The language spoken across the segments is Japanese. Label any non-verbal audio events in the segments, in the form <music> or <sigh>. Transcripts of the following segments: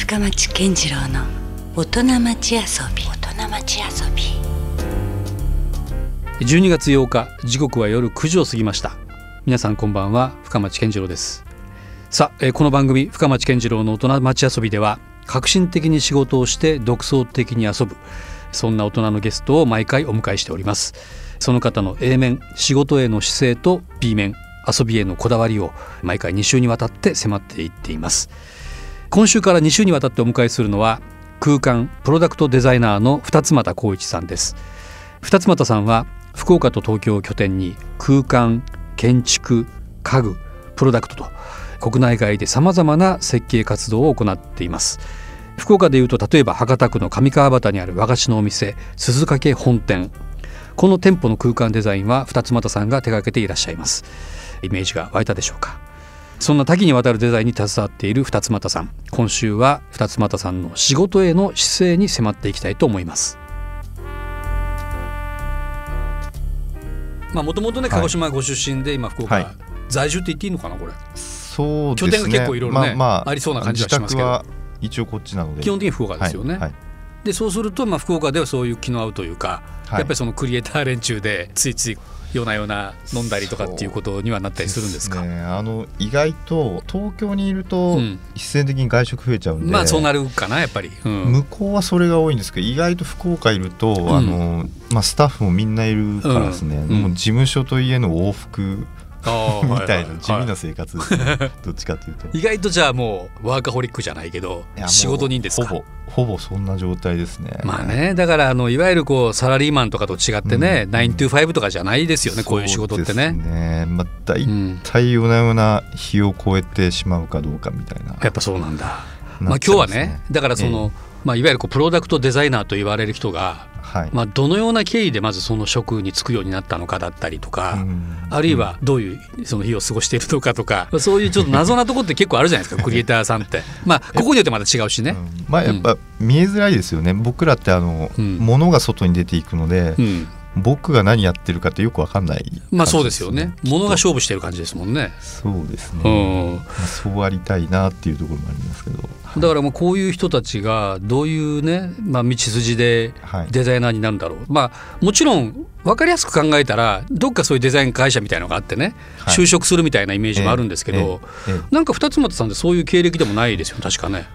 深町健次郎の大人町遊び。大人町遊び。12月8日時刻は夜9時を過ぎました。皆さんこんばんは深町健次郎です。さあ、えーこの番組深町健次郎の大人町遊びでは革新的に仕事をして独創的に遊ぶそんな大人のゲストを毎回お迎えしております。その方の A 面仕事への姿勢と B 面遊びへのこだわりを毎回2週にわたって迫っていっています今週から2週にわたってお迎えするのは空間プロダクトデザイナーの二俣光一さんです。二俣さんは福岡と東京を拠点に空間建築家具プロダクトと国内外でさまざまな設計活動を行っています。福岡でいうと例えば博多区の上川端にある和菓子のお店鈴掛本店。この店舗の空間デザインは二俣さんが手掛けていらっしゃいます。イメージが湧いたでしょうか？そんな多岐にわたるデザインに携わっている二俣さん。今週は二俣さんの仕事への姿勢に迫っていきたいと思います。まあもともとね鹿児島ご出身で今福岡、はい。在住って言っていいのかなこれ。そうですね。拠点が結構いろいろねまあ、まありそうな感じはしますけど。一応こっちなので。基本的に福岡ですよね、はい。はい。でそうするとまあ福岡ではそういう気の合うというか、はい。やっぱりそのクリエイター連中でついつい夜な夜な飲んだりとかっていうことにはなったりするんですか？ね、あの意外と東京にいるとうん。必然的に外食増えちゃうんで、まあそうなるかなやっぱり、うん。向こうはそれが多いんですけど意外と福岡いると、ん。あのまあ、スタッフもみんないるからですね、うん。もう事務所と家の往復みたいな地味な生活ですね、どっちかというと。意外とじゃあもうワーカホリックじゃないけど仕事人ですか？ほぼほぼそんな状態ですね。まあねだからあのいわゆるこうサラリーマンとかと違ってね、うん。9 to 5とかじゃないですよねこういう仕事ってね。ねまあ、大うん、体夜な夜な日を超えてしまうかどうかみたいな。やっぱそうなんだ、まあな今っちゃいます日はねだからその、まあ、いわゆるこうプロダクトデザイナーと言われる人が、はい。まあ、どのような経緯でまずその職に就くようになったのかだったりとか、うん。あるいはどういうその日を過ごしているのかとか、<laughs> そういうちょっと謎なところって結構あるじゃないですかクリエイターさんって。<laughs> まあここによってまた違うしね、うん。まあやっぱ見えづらいですよね、僕らってあの、うん。物が外に出ていくので、うん、僕が何やってるかってよくわかんない、まあそうですよね。物がきっ勝負してる感じですもんね、とそうですうね、ん、まあ、そうありたいなっていうところもありますけど。だからもうこういう人たちがどういうね、まあ、道筋ではい。デザイナーになるんだろう、まあもちろん分かりやすく考えたらどっかそういうデザイン会社みたいのがあってね、はい。就職するみたいなイメージもあるんですけど、ええええなんか二俣さんってそういう経歴でもないですよ確かね。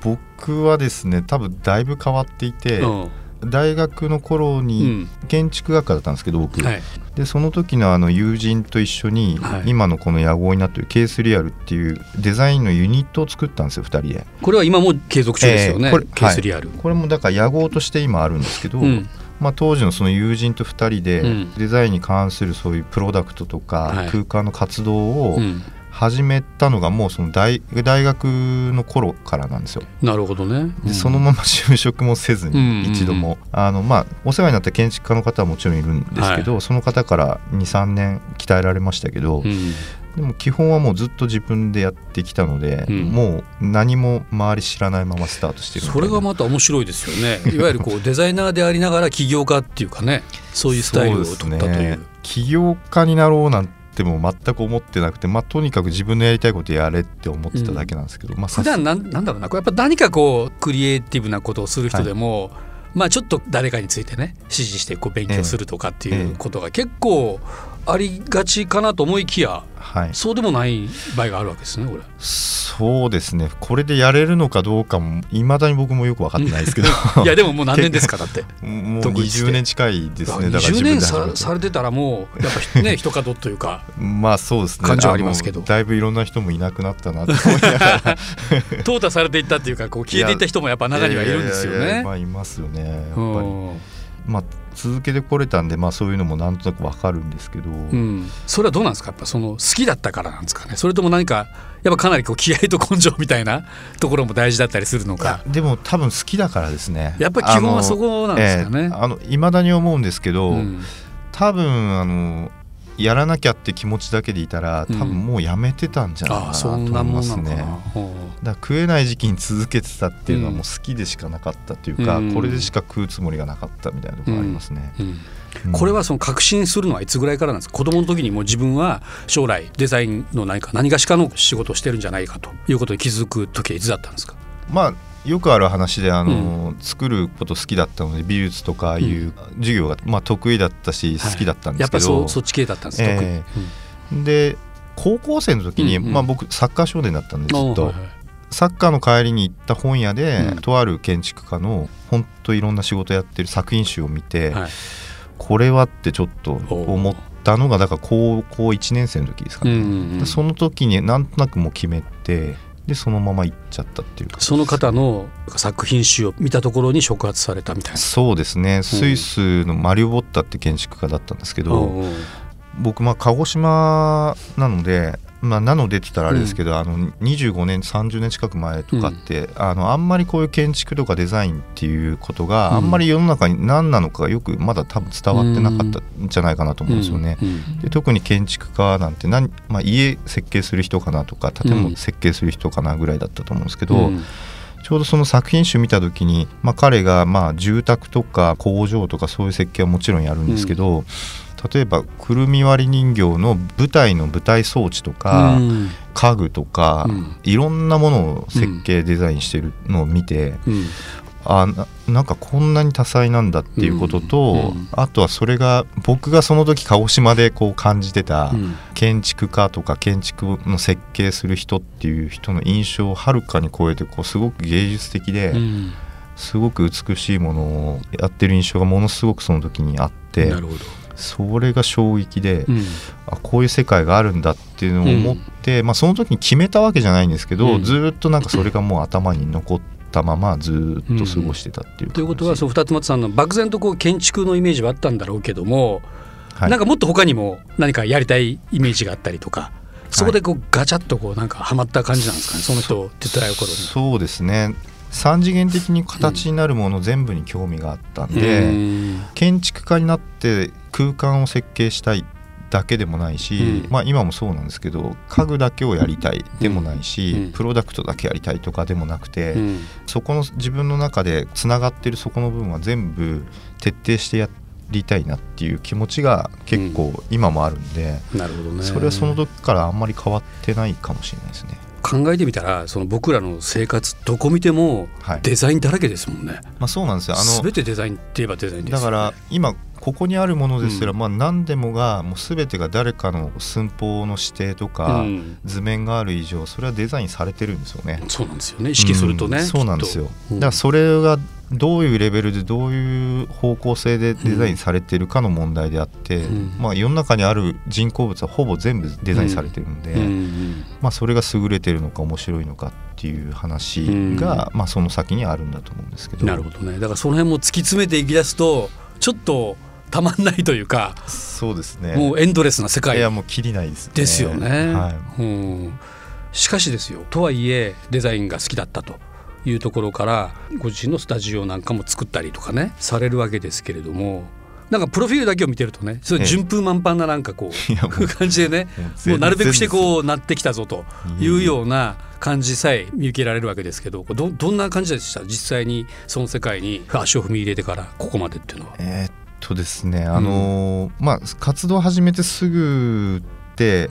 僕はですね多分だいぶ変わっていて、うん大学の頃うにん。建築学科だったんですけど僕、はい。でその時のあの友人と一緒に、はい。今のこの野号になってるケースリアルっていうデザインのユニットを作ったんですよ2人で。これは今も継続中ですよね、ええこれケースリアル。これもだから野号として今あるんですけど、うん。まあ、当時のその友人と2人でうん。デザインに関するそういうプロダクトとはい。か空間の活動をうん始めたのがもうその大大学の頃からなんですよ。なるほどね。でそのまま <laughs> 就職もせずうんうんうん。に一度も、あのまあお世話になった建築家の方はもちろんいるんですけど、その方から23年鍛えられましたけど、うん。でも基本はもうずっと自分でやってきたので、うん。もう何も周り知らないままスタートしてるそれがまた面白いですよね。いわゆるこう <laughs> デザイナーでありながら起業家っていうかね、そういうスタイルを取ったという。起業家になろうなんても全く思ってなくて、まあ、とにかく自分のやりたいことやれって思ってただけなんですけど、まあ、普段なんなんだろうな。これやっぱ何かこうクリエイティブなことをする人でも、まあちょっと誰かについてね指示してこう勉強するとかっていうことが結構ありがちかなと思いきやはい、そうでもない場合があるわけですねこれ。そうですね。これでやれるのかどうかもいまだに僕もよく分かってないですけど。<laughs> いやでももう何年ですかだって。<laughs> もう独立して20年近いですね。だから20年さてされてたらもうやっぱね一角というか。<laughs> まあそうですね。感情はありますけど。のだいぶいろんな人もいなくなったなって思いながら。淘汰されていったっていうかこう消えていった人もやっぱ中にはいるんですよね。ま。あいますよね。やっぱり、うんまあ続けてこれたんでまあそういうのもなんとなく分かるんですけど、うん、それはどうなんですか？やっぱその好きだったからなんですかね？それとも何かやっぱかなりこう気合と根性みたいな <laughs> ところも大事だったりするのか？でも多分好きだからですね。やっぱり基本はそこなんですかね？あのええあの未だに思うんですけど、うん。多分あのやらなきゃって気持ちだけでいたら多うん。分もうやめてたんじゃないかなと思いますね。だかほら食えない時期に続けてたっていうのはうんもう好きでしかなかったっていうか、うん。これでしか食うつもりがなかったみたいなところありますね。これはその確信するのはいつぐらいからなんですか？子供の時にもう自分は将来デザインの何か何がしかの仕事をしてるんじゃないかということに気づく時はいつだったんですか？まあよくある話であの、作ること好きだったので美術とかああいう授業が、まあ、得意だったし好きだったんですけど、やっぱそそっち系だったんです、えー、で高校生の時に、うんうん、まあ、僕サッカー少年だったんでずっと、はいはい、サッカーの帰りに行った本屋で、うん、とある建築家の本当いろんな仕事やってる作品集を見て、はい、これはってちょっと思ったのがだから高校1年生の時ですかね、うんうんうん、その時になんとなくもう決めてでそのまま行っちゃったっていうその方の作品集を見たところに触発されたみたいな。そうですね、スイスのマリオ・ボッタって建築家だったんですけど、僕まあ鹿児島なのでまあ、なのでって言ったらあれですけど、うん、あの25年30年近く前とかって、うん、あのあんまりこういう建築とかデザインっていうことが、あんまり世の中に何なのかよくまだ多分伝わってなかったんじゃないかなと思うんですよね。で特に建築家なんて何、まあ、家設計する人かなとか建物設計する人かなぐらいだったと思うんですけど。ちょうどその作品集見た時に、まあ、彼がまあ住宅とか工場とかそういう設計はもちろんやるんですけど、うん例えばくるみ割り人形の舞台の舞台装置とか、うん、家具とか、うん、いろんなものを設計、デザインしてるのを見て、うん、あなんかこんなに多彩なんだっていうことと、あとはそれが僕がその時鹿児島でこう感じてた建築家とか建築の設計する人っていう人の印象をはるかに超えてこうすごく芸術的で。すごく美しいものをやってる印象がものすごくその時にあってなるほどそれが衝撃で、うん、あこういう世界があるんだっていうのを思って、うん、まあ、その時に決めたわけじゃないんですけど、うん、ずっとなんかそれがもう頭に残ったままずっと過ごしてたっていう、ということはそう二つ松さんの漠然とこう建築のイメージはあったんだろうけども、はい、なんかもっと他にも何かやりたいイメージがあったりとか。そこでこうガチャッとこうなんかはまった感じなんですかね、その人手伝う頃に。そうですね。3次元的に形になるもの全部に興味があったんで、うん、建築家になって空間を設計したいだけでもないし、うん、まあ、今もそうなんですけど家具だけをやりたいでもないし、うん、プロダクトだけやりたいとかでもなくて、うん、そこの自分の中でつながってるそこの部分は全部徹底してやりたいなっていう気持ちが結構今もあるんで、なるほどね、それはその時からあんまり変わってないかもしれないですね。考えてみたらその僕らの生活どこ見てもデザインだらけですもんね、はい、まあ、そうなんですよ。あの全てデザインって言えばデザインです、ね、だから今ここにあるものですら、うん、まあ何でもがもう全てが誰かの寸法の指定とか、図面がある以上それはデザインされてるんですよね。そうなんですよね。意識するとね、うん、そうなんですよ、だからそれがどういうレベルでどういう方向性でデザインされてるかの問題であって、うん、まあ、世の中にある人工物はほぼ全部デザインされてるんで、うん、まあ、それが優れてるのか面白いのかっていう話が、まあ、その先にあるんだと思うんですけど。なるほどね。だからその辺も突き詰めていきだすとちょっとたまんないというかそうですね。もうエンドレスな世界。いやもうきりないです、ね、ですよね、はい、うん、しかしですよとはいえデザインが好きだったというところからご自身のスタジオなんかも作ったりとかねされるわけですけれどもなんかプロフィールだけを見てるとねそれ順風満帆ななんかこう <laughs> 感じでねもうなるべくしてこうなってきたぞというような感じさえ見受けられるわけですけどどどんな感じでした？実際にその世界に足を踏み入れてからここまでっていうのは。えとですねあのーうん、まあ活動始めてすぐ、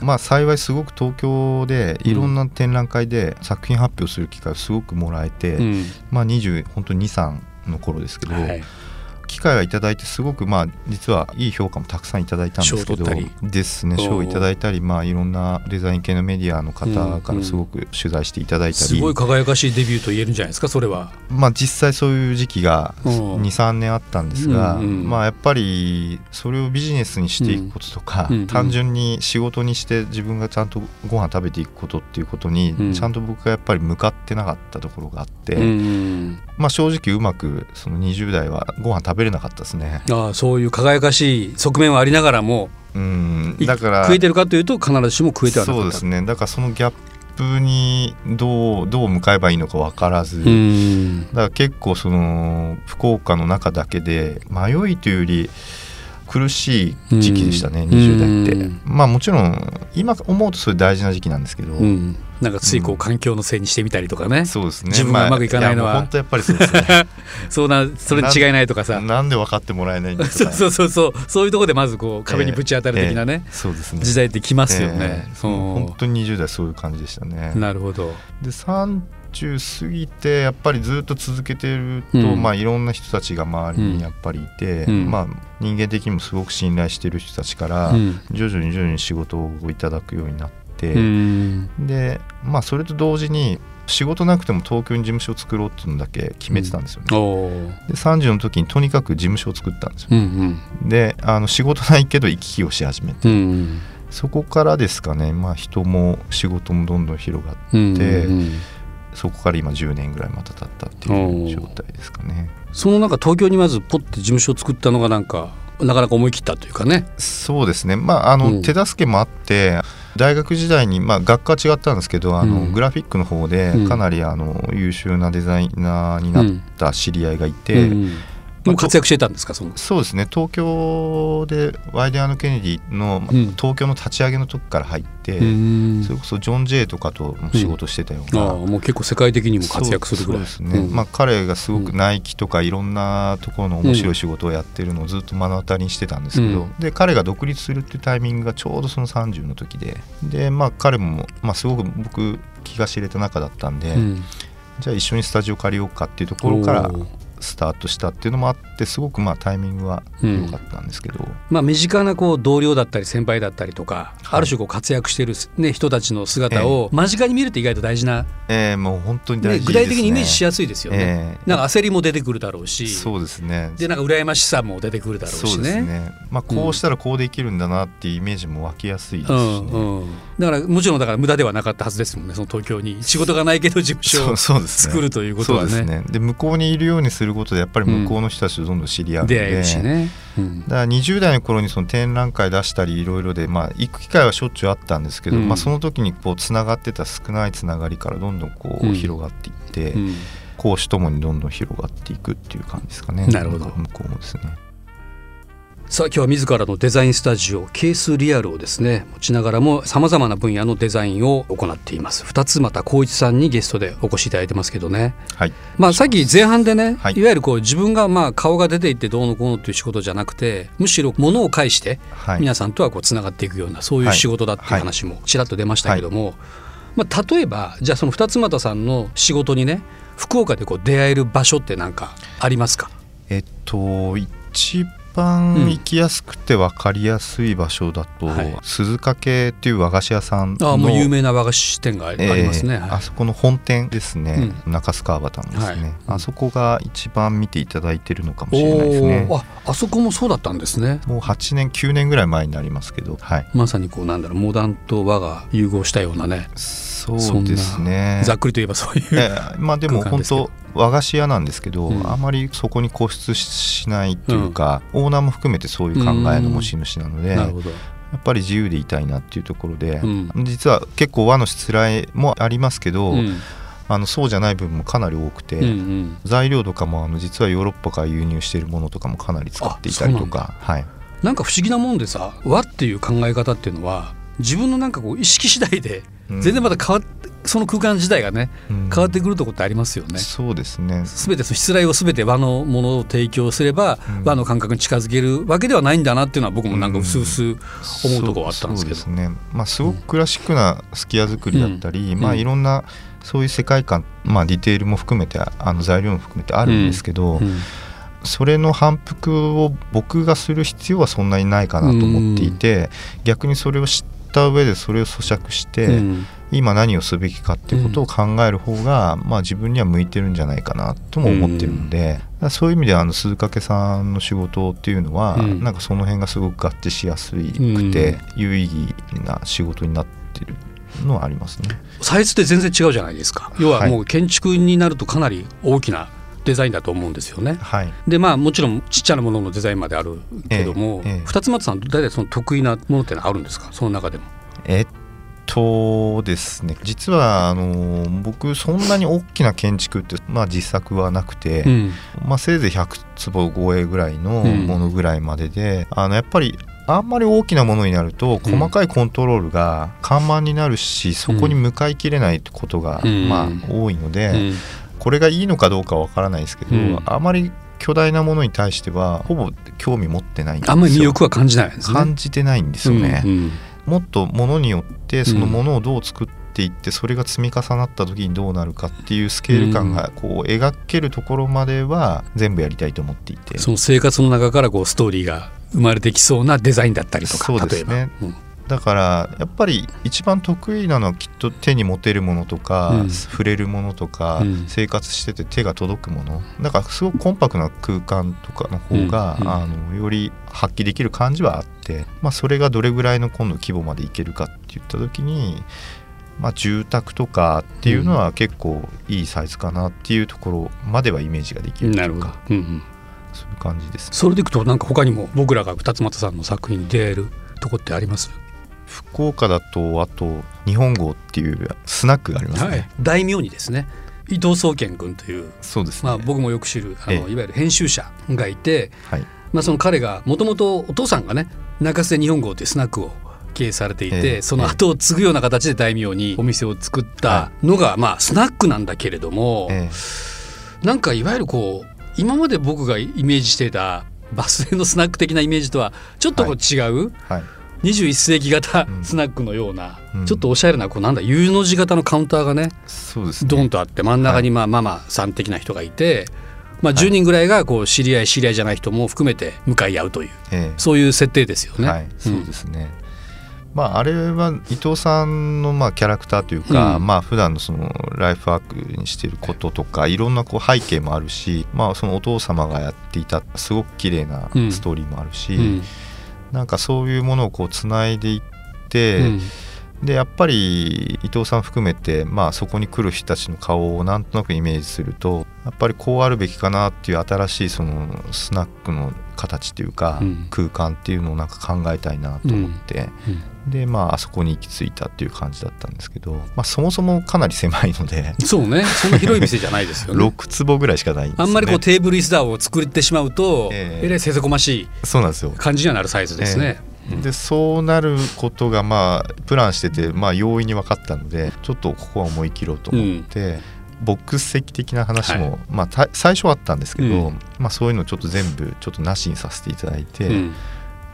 まあ、幸いすごく東京でいろんな展覧会で作品発表する機会をすごくもらえて、うん、まあ、20本当に23の頃ですけど、はい、機会はいただいてすごくまあ実はいい評価もたくさんいただいたんですけどですね。賞をいただいたりまあいろんなデザイン系のメディアの方からすごく取材していただいたり、すごい輝かしいデビューと言えるんじゃないですかそれは。まあ実際そういう時期が23年あったんですが、まあやっぱりそれをビジネスにしていくこととか、単純に仕事にして自分がちゃんとご飯食べていくことっていうことにちゃんと僕がやっぱり向かってなかったところがあって、まあ正直うまくその20代はご飯食べべれなかったですね。ああそういう輝かしい側面はありながらもうん。だから食えてるかというと必ずしも食えてはなそうですね。だからそのギャップにどうどう向かえばいいのか分からず。だから結構その福岡の中だけで迷いというより苦しい時期でしたね20代って。まあもちろん今思うとそれ大事な時期なんですけどなんかついこう環境のせいにしてみたりとかね、そうですね。自分がうまくいかないのは。まあ本当やっぱりそうですね。<laughs> そうなそれに違いないとかさ。なんで分かってもらえないんだ <laughs> そうそうそうそう。そういうところでまずこう壁にぶち当たる的なね、ええそうですね。時代ってきますよね。ええそう。本当に20代そういう感じでしたね。なるほど。で30過ぎてやっぱりずっと続けてると、うん。まあいろんな人たちが周りにやっぱりいて、うん。まあ人間的にもすごく信頼してる人たちから、うん。徐々に徐々に仕事をいただくようになって、うん。でまあそれと同時に仕事なくても東京に事務所を作ろうっていうのだけ決めてたんですよね。おーで30の時にとにかく事務所を作ったんですよ。うんであの仕事ないけど行き来をし始めて、うんうん。そこからですかね、まあ、人も仕事もどんどん広がってうんでうん。そこから今10年ぐらいまた経ったっていう状態ですかね。そのな東京にまずポッて事務所を作ったのがなんかなかなか思い切ったというかね。そうですね、まあ、あの、うん。手助けもあって大学時代に、まあ、学科は違ったんですけどあの、うん。グラフィックの方でうん。かなりあの優秀なデザイナーになった知り合いがいて、うんもう活躍してたんですか？その。そうですね。東京でワイデアンケネディの、うん。東京の立ち上げの時から入って、うん。それこそジョン・ジェイとかとも仕事してたような。ああもう結構世界的にも活躍するぐらい。ですね、うん。まあ、彼がすごくナイキとかいろんなところの面白い仕事をやってるのをずっと目の当たりにしてたんですけど、うん。で彼が独立するっていうタイミングがちょうどその30の時でで、まあ、彼も、まあ、すごく僕気が知れた仲だったんで、うん。じゃあ一緒にスタジオ借りようかっていうところからスタートしたっていうのもあってすごくまあタイミングは良かったんですけど、まあ、身近なこう同僚だったり先輩だったりとか、はい。ある種こう活躍してる、ね、人たちの姿を間近に見るって意外と大事な、えーもう本当にね大事です、ね。具体的にイメージしやすいですよね。えーなんか焦りも出てくるだろうし。そうですね。でなんか羨ましさも出てくるだろうしそうですね。ね、まあ、こうしたらこうできるんだなっていうイメージも湧きやすいですし、うねんうん、だからもちろんだから無駄ではなかったはずですもんねその東京に。仕事がないけど事務所を作るということはね。で向こうにいるようにすることでやっぱり向こうの人たちとどんどん知り合うので、出会えるしね。うんだから20代の頃にその展覧会出したりいろいろで、まあ、行く機会はしょっちゅうあったんですけど、うんまあ、その時にこうつながってた少ないつながりからどんどんこうんう広がっていって、うん講師ともにどんどん広がっていくっていう感じですかねなるほど向こうもですね。さあ今日は自らのデザインスタジオケースリアルをですね持ちながらもさまざまな分野のデザインを行っています。二つ又光一さんにゲストでお越しいただいてますけどね。はい、まあさっき前半でね、はい。い、わゆるこう自分がまあ顔が出ていってどうのこうのっていう仕事じゃなくてむしろ物を介してはい、皆さんとはこうつながっていくようなそういう仕事だっていう話もちらっと出ましたけども、まあ、例えばじゃあその二つ又さんの仕事にね福岡でこう出会える場所って何かありますか？えっと一番行きやすくて分かりやすい場所だと、はい。鈴掛っていう和菓子屋さんのああもう有名な和菓子店がありますね。えーあそこの本店ですね、う中須川端のですね、はい。あそこが一番見ていただいてるのかもしれないですね。ああそこもそうだったんですね。もう8年9年ぐらい前になりますけどはい。まさにこうなんだろうモダンと和が融合したようなね、そうですね。ざっくりと言えばそういう、えーまあでも本当和菓子屋なんですけど、うん。あまりそこに固執しないというか、オーナーも含めてそういう考えの持ち主なので。やっぱり自由でいたいなっていうところで、うん。実は結構和のしつらいもありますけど、うん。あのそうじゃない部分もかなり多くて、うんうん。材料とかもあの実はヨーロッパから輸入しているものとかもかなり使っていたりとか。はい。なんか不思議なもんでさ和っていう考え方っていうのは自分のなんかこう意識次第でうん全然また変わって、その空間自体がねうん。変わってくるとこってありますよね。そうですね。すべてそのしつらいをすべて和のものを提供すれば、うん。和の感覚に近づけるわけではないんだなっていうのは僕もなんか薄々思うところはあったんですけど。そうそうですね。まあすごくクラシックなすき家作りだったり、まあいろんなそういう世界観まあディテールも含めてあの材料も含めてあるんですけど、うん。それの反復を僕がする必要はそんなにないかなと思っていて、逆にそれを知った上でそれを咀嚼して、うん。今何をすべきかっていうことを考える方が、まあ、自分には向いてるんじゃないかなとも思ってるので、だからそういう意味であの鈴掛さんの仕事っていうのは、うん。なんかその辺がすごく合致しやすくて、有意義な仕事になってるのはありますね。サイズって全然違うじゃないですか。要ははい。もう建築になるとかなり大きなデザインだと思うんですよね。はい。でまあもちろんちっちゃなもののデザインまであるけども、ええええ二つ松さん大体その得意なものってのはあるんですか？その中でも。えっとですね実はあの僕そんなに大きな建築って、まあ、実作はなくて、うん。まあ、せいぜい100坪超えぐらいのうんものぐらいまでで、あのやっぱりあんまり大きなものになると細かいコントロールが緩慢になるし、そこに向かいきれないことが、まあ、多いので、これがいいのかどうかわからないですけど、あまり巨大なものに対してはほぼ興味持ってないんですよ。あんまり魅力は感じないね。感じてないんですよね、うんうん、もっとものによってそのものをどう作っていってそれが積み重なった時にどうなるかっていうスケール感がこう描けるところまでは全部やりたいと思っていて。その生活の中からこうストーリーが生まれてきそうなデザインだったりとかそうですね、うんだからやっぱり一番得意なのはきっと手に持てるものとか、うん、触れるものとか、うん、生活してて手が届くもの。だからすごくコンパクトな空間とかの方が、うん、あのより発揮できる感じはあって、まあ、それがどれぐらいの今度規模までいけるかって言った時に、まあ、住宅とかっていうのは結構いいサイズかなっていうところまではイメージができるというか。うんうん。そういう感じです、それでいくとなんか他にも僕らが二俣さんの作品に出会えるとこってあります？福岡だとあと日本号っていうスナックがありますね、はい、大名にですね伊藤宗健君というそうです、ね、まあ、僕もよく知るあの、いわゆる編集者がいて、はい、まあ、その彼がもともとお父さんがね中洲で日本号というスナックを経営されていて、えその後を継ぐような形で大名にお店を作ったのが、まあ、スナックなんだけれども、えなんかいわゆるこう今まで僕がイメージしていたバス停のスナック的なイメージとはちょっとこう違う、はいはい21世紀型スナックのような、うん、ちょっとおしゃれなこうなんだ U の字型のカウンターがねそうです、ね、ドンとあって真ん中にまあ、ママさん的な人がいて、まあ、10人ぐらいがこう知り合い知り合いじゃない人も含めて向かい合うという、ええ、そういう設定ですよね。はい、そうですね、まあ、あれは伊藤さんのまあキャラクターというか、うん、まあ普段のそのライフワークにしていることとかいろんなこう背景もあるし、まあ、そのお父様がやっていたすごく綺麗なストーリーもあるし、うんうんなんかそういうものをこうつないでいって、うん、でやっぱり伊藤さん含めて、まあ、そこに来る人たちの顔をなんとなくイメージするとやっぱりこうあるべきかなっていう新しいそのスナックの形というか、うん、空間っていうのをなんか考えたいなと思って、うん、でまああそこに行き着いたっていう感じだったんですけど、まあ、そもそもかなり狭いのでそうね。そんな広い店じゃないですよね。<laughs> 6坪ぐらいしかないんです、ね、あんまりこうテーブル椅子だを作ってしまうと、えー、えらいせせこましいそうなんですよ。感じにはなるサイズですね。えー、でそうなることがまあプランしてて、まあ、容易に分かったのでちょっとここは思い切ろうと思って、うん。ボックス席的な話も、はい、まあ、最初はあったんですけど、うん、まあ、そういうのちょっと全部ちょっとなしにさせていただいて、うん、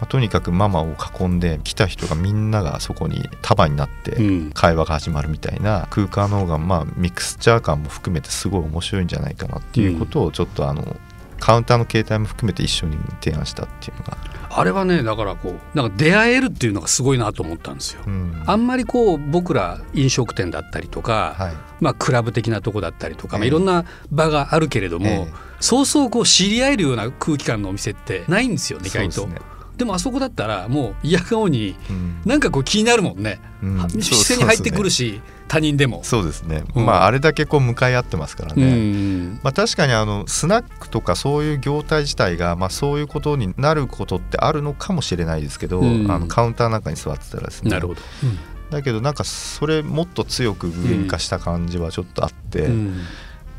まあ、とにかくママを囲んで来た人がみんながそこに束になって会話が始まるみたいな空間の方がまあミクスチャー感も含めてすごい面白いんじゃないかなっていうことをちょっとあのカウンターの携帯も含めて一緒に提案したっていうのが。あれはねだからこうなんか出会えるっていうのがすごいなと思ったんですよ、うん、あんまりこう僕ら飲食店だったりとか、はい、まあクラブ的なとこだったりとか、えー、まあ、いろんな場があるけれども、えー、そうそうこう知り合えるような空気感のお店ってないんですよ意外と。でもあそこだったらもう嫌顔になんかこう気になるもんね、うん、視線に入ってくるし、他人でも。そうですね、うん、まああれだけこう向かい合ってますからね、うん、まあ、確かにあのスナックとかそういう業態自体が、まあ、そういうことになることってあるのかもしれないですけど、うん、あのカウンターなんかに座ってたらですね。なるほど、だけどなんかそれもっと強く具現化した感じはちょっとあって、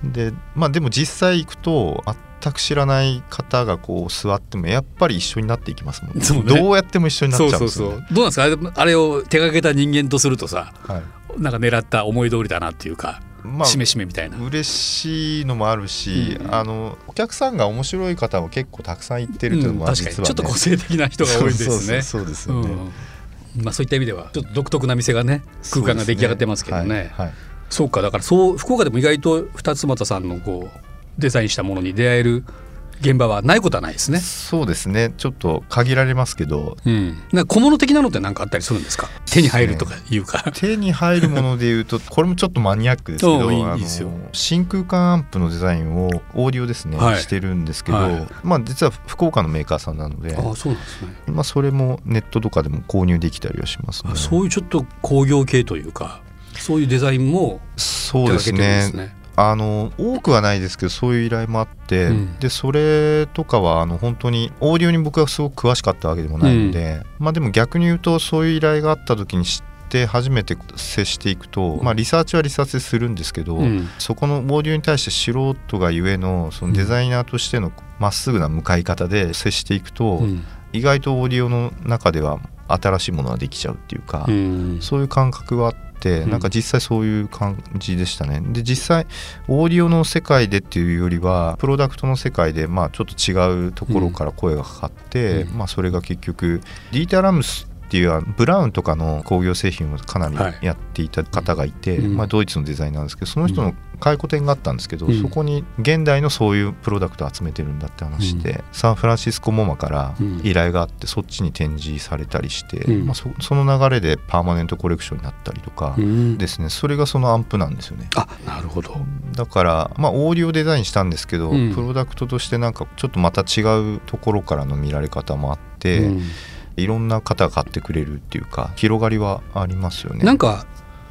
でまあでも実際行くと全く知らない方がこう座ってもやっぱり一緒になっていきますもんね、ね、どうやっても一緒になっちゃうんですよ、ね、そうそうそう。どうなんですか？あれを手がけた人間とするとさ、はい、なんか狙った思い通りだなっていうかまあ、しめしめみたいな。嬉しいのもあるし、うん、あのお客さんが面白い方も結構たくさん行ってるっていうのも、うん、確かに、ちょっと個性的な人が多いですね。そうですよね、うん、まあ、そういった意味ではちょっと独特な店がね空間が出来上がってますけどね、ねはいはい、そうかだからそう福岡でも意外と二つ俣さんのこうデザインしたものに出会える現場はないことはないですね。そうですね。ちょっと限られますけど、うん、なんか小物的なのって何かあったりするんですか？手に入るとかいうか。手に入るものでいうと、これもちょっとマニアックですけど、<laughs> いいですよ真空管アンプのデザインをオーディオですね、はい、してるんですけど、はい、まあ実は福岡のメーカーさんなので、あそうなんですね。まあそれもネットとかでも購入できたりはしますね。そういうちょっと工業系というか。そういうデザインもそうですね。あの多くはないですけどそういう依頼もあって、うん、でそれとかはあの本当にオーディオに僕はすごく詳しかったわけでもないので、うん、まあでも逆に言うとそういう依頼があった時に知って初めて接していくと、まあ、リサーチはリサーチするんですけど、うん、そこのオーディオに対して素人がゆえのそのデザイナーとしてのまっすぐな向かい方で接していくと、意外とオーディオの中では新しいものができちゃうっていうか、うん。そういう感覚があってうん。なんか実際そういう感じでしたね。で実際オーディオの世界でっていうよりはプロダクトの世界でまあちょっと違うところから声がかかって、うん。まあそれが結局ディーター・ラムスっていうブラウンとかの工業製品をかなりはい。やっていた方がいて、うん。まあ、ドイツのデザイナーなんですけどその人の回顧展があったんですけど、うん。そこに現代のそういうプロダクトを集めてるんだって話で、サンフランシスコモマからうん。依頼があってそっちに展示されたりして、うん。まあ、そその流れでパーマネントコレクションになったりとかうん。ですね。それがそのアンプなんですよね。あなるほど。だからまあオーディオデザインしたんですけど、うん。プロダクトとしてなんかちょっとまた違うところからの見られ方もあって、うんいろんな方が買ってくれるっていうか広がりはありますよね。なんか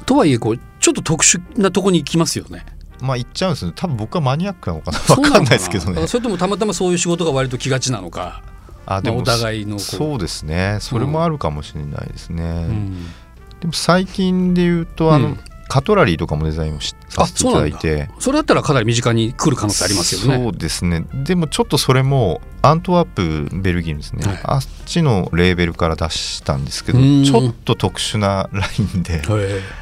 とはいえこうちょっと特殊なとこに行きますよね。まあ言っちゃうんですね。多分僕はマニアックなのかな？分かんないですけどね。それともたまたまそういう仕事が割と来がちなのか、あまあ、お互いのそうですね。それもあるかもしれないですね。うん。でも最近で言うとあの、うんカトラリーとかもデザインをしさせていただいて。それだったらかなり身近に来る可能性ありますよね。そうですね。でもちょっとそれもアントワープベルギーですね、はい。あっちのレーベルから出したんですけどうん。ちょっと特殊なラインで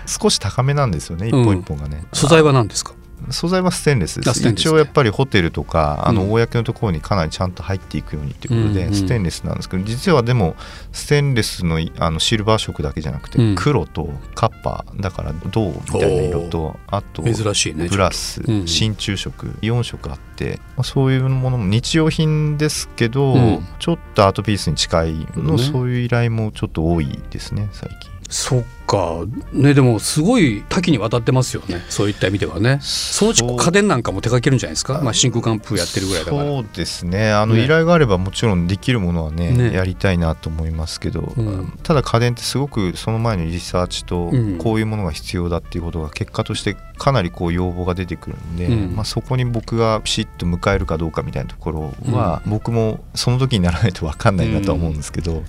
少し高めなんですよね一うん本一本がね、素材は何ですか？素材はステンレスです。一応やっぱりホテルとかあうん。の公のところにかなりちゃんと入っていくようにっていうことで、うん。うんステンレスなんですけど実はでもステンレスのあのシルバー色だけじゃなくて、うん。黒とカッパだから銅みたいな色とあと珍しいねブラス、うん。真鍮色4色あって、まあ、そういうものも日用品ですけど、うん。ちょっとアートピースに近いの、ね。そういう依頼もちょっと多いですね最近。そっか。ねでもすごい多岐にわたってますよね。そういった意味ではね。そのうち家電なんかも手掛けるんじゃないですか、まあ、真空管風やってるぐらいだから。そうですね。あのね。依頼があればもちろんできるものはねね。やりたいなと思いますけど、うん。ただ家電ってすごくその前のリサーチとうん。こういうものが必要だっていうことが結果としてかなりこう要望が出てくるんで、うん。まあ、そこに僕がピシッと迎えるかどうかみたいなところは、僕もその時にならないと分かんないなとは思うんですけど、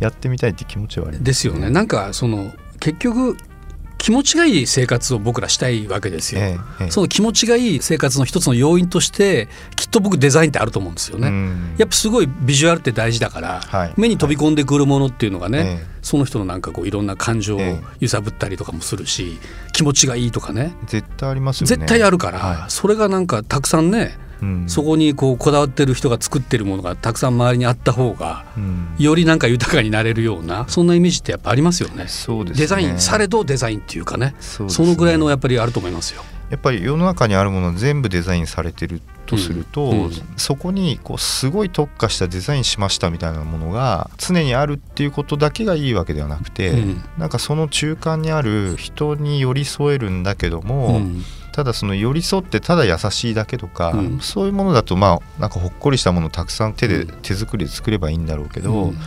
やってみたいって気持ちはありますですよね。なんかその結局気持ちがいい生活を僕らしたいわけですよ、ええええ。その気持ちがいい生活の一つの要因としてきっと僕デザインってあると思うんですよね、うん。やっぱすごいビジュアルって大事だから、はい。目に飛び込んでくるものっていうのがね、ええその人のなんかこういろんな感情をええ。揺さぶったりとかもするし気持ちがいいとかね。絶対ありますよね。絶対あるから、はそれがなんかたくさんね、うん。そこにこうこだわってる人が作ってるものがたくさん周りにあった方がうん。よりなんか豊かになれるようなそんなイメージってやっぱありますよね。そうですね。デザインされどデザインっていうかね。ね。そのぐらいのやっぱりあると思いますよ。やっぱり世の中にあるもの全部デザインされてるとすると、うんうん。そこにこうすごい特化したデザインしましたみたいなものが常にあるっていうことだけがいいわけではなくて、うん。なんかその中間にある人に寄り添えるんだけども、うんただその寄り添ってただ優しいだけとか、うん。そういうものだとまあなんかほっこりしたものをたくさん手で、うん。手作りで作ればいいんだろうけど、うん。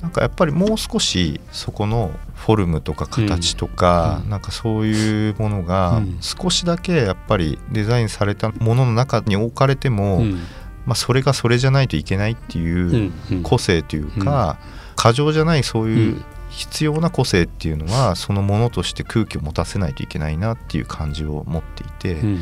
なんかやっぱりもう少しそこのフォルムとか形とか、うん。なんかそういうものがうん。少しだけやっぱりデザインされたものの中に置かれても、うん。まあ、それがそれじゃないといけないってういう個性というか、過剰じゃないそういううん必要な個性っていうのはそのものとして空気を持たせないといけないなっていう感じを持っていて、だうん。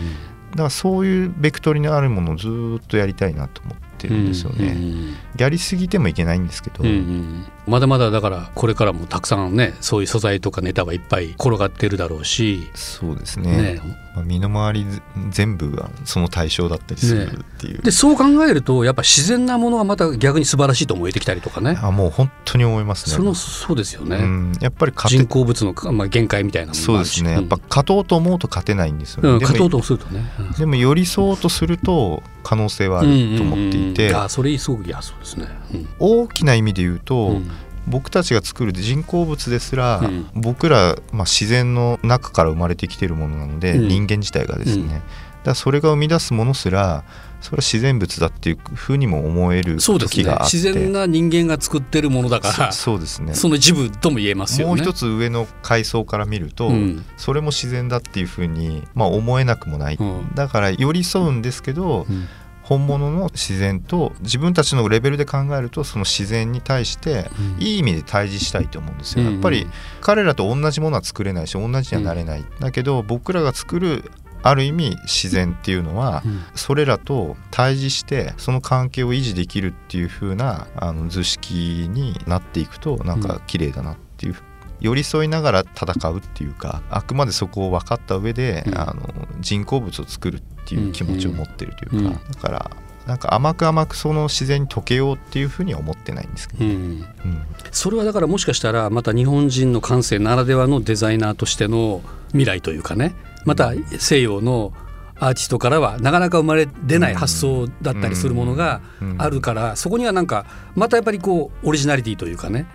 からそういうベクトルにあるものをずーっとやりたいなと思ってるんですよね。うんやりすぎてもいけないんですけど、うんうんまだまだだからこれからもたくさんねそういう素材とかネタはいっぱい転がってるだろうし、そうですね。ね、まあ、身の回りず全部がその対象だったりするっていう、でそう考えるとやっぱ自然なものがまた逆に素晴らしいと思えてきたりとかね。あもう本当に思いますね。そのそうですよね、うん、やっぱり人工物の、まあ、限界みたいなそうですね。やっぱ勝とうと思うと勝てないんですよね、うん、勝とうとするとね、うん。でも寄り添おうとすると可能性はあると思っていて、うん。うん。うんあそれすごくいやそうですね、うん。大きな意味で言うと、うん僕たちが作る人工物ですら、うん。僕ら、まあ、自然の中から生まれてきてるものなので、うん。人間自体がですね、うん。だからそれが生み出すものすらそれは自然物だっていうふうにも思える時があって。自然な人間が作ってるものだからそそうですね。その一部とも言えますよね。もう一つ上の階層から見ると、うん。それも自然だっていうふうに、まあ、思えなくもない、うん。だから寄り添うんですけど、うん本物の自然と自分たちのレベルで考えるとその自然に対してうん。いい意味で対峙したいと思うんですよ。うん。やっぱり彼らと同じものは作れないし同じにはなれない、だけど僕らが作るある意味自然っていうのは、それらと対峙してその関係を維持できるっていう風なあの図式になっていくとなんか綺麗だなっていう、寄り添いながら戦うっていうかあくまでそこを分かった上で、うん、あの人工物を作るっていう気持ちを持ってるというか、だからなんか甘く甘くその自然に溶けようっていうふうには思ってないんですけど、うん。うん、それはだからもしかしたらまた日本人の感性ならではのデザイナーとしての未来というかねまた西洋のアーティストからはなかなか生まれ出ない発想だったりするものがあるからそこにはなんかまたやっぱりこうオリジナリティというかね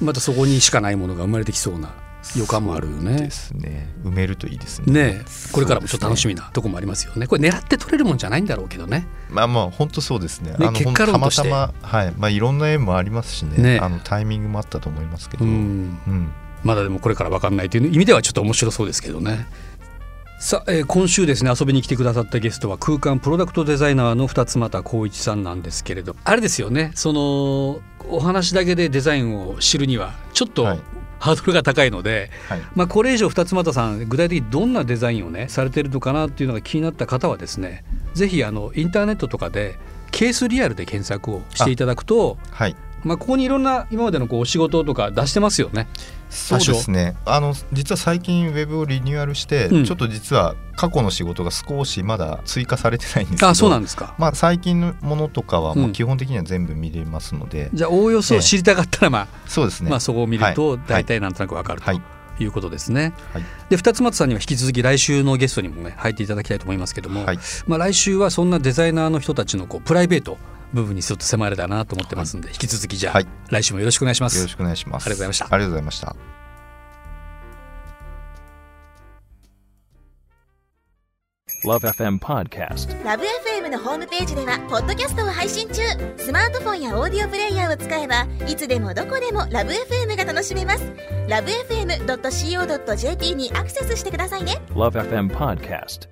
またそこにしかないものが生まれてきそうな予感もあるよね。ですね。埋めるといいですね。ねこれからもちょっと楽しみなとこもありますよね。これ狙って取れるもんじゃないんだろうけどね。まあまあ本当そうですね。ねあの結果論としてたまたまはいまあいろんな縁もありますしね。ねあのタイミングもあったと思いますけど。うん、うん、まだでもこれから分かんないという意味ではちょっと面白そうですけどね。さあ、えー、今週ですね遊びに来てくださったゲストは空間プロダクトデザイナーの二つ又光一さんなんですけれどあれですよねそのお話だけでデザインを知るにはちょっと、はい。ハードルが高いので、はい、まあ、これ以上二つ又さん具体的にどんなデザインをねされてるのかなっていうのが気になった方はですねぜひあのインターネットとかでケースリアルで検索をしていただくと、はい、まあ、ここにいろんな今までのこうお仕事とか出してますよね。そうですね。あの実は最近ウェブをリニューアルして、うん、ちょっと実は過去の仕事が少しまだ追加されてないんですけどあそうなんですか、まあ、最近のものとかはもう基本的には全部見れますので、うん、じゃあおおよそ知りたかったら、まあ、そうですね、まあ、そこを見ると大体なんとなく分かると。はい。いうことですね。はい、で二つ松さんには引き続き来週のゲストにもね入っていただきたいと思いますけども、はい、まあ来週はそんなデザイナーの人たちのこうプライベート部分にちょっと迫れたなと思ってますんで、引き続きじゃあ、来週もよろしくお願いします。よろしくお願いします。ありがとうございました。ありがとうございました。LoveFM Podcast LoveFM のホームページではポッドキャストを配信中。スマートフォンやオーディオプレイヤーを使えばいつでもどこでも LoveFM が楽しめます。LoveFM.co.jp にアクセスしてくださいね。LoveFM Podcast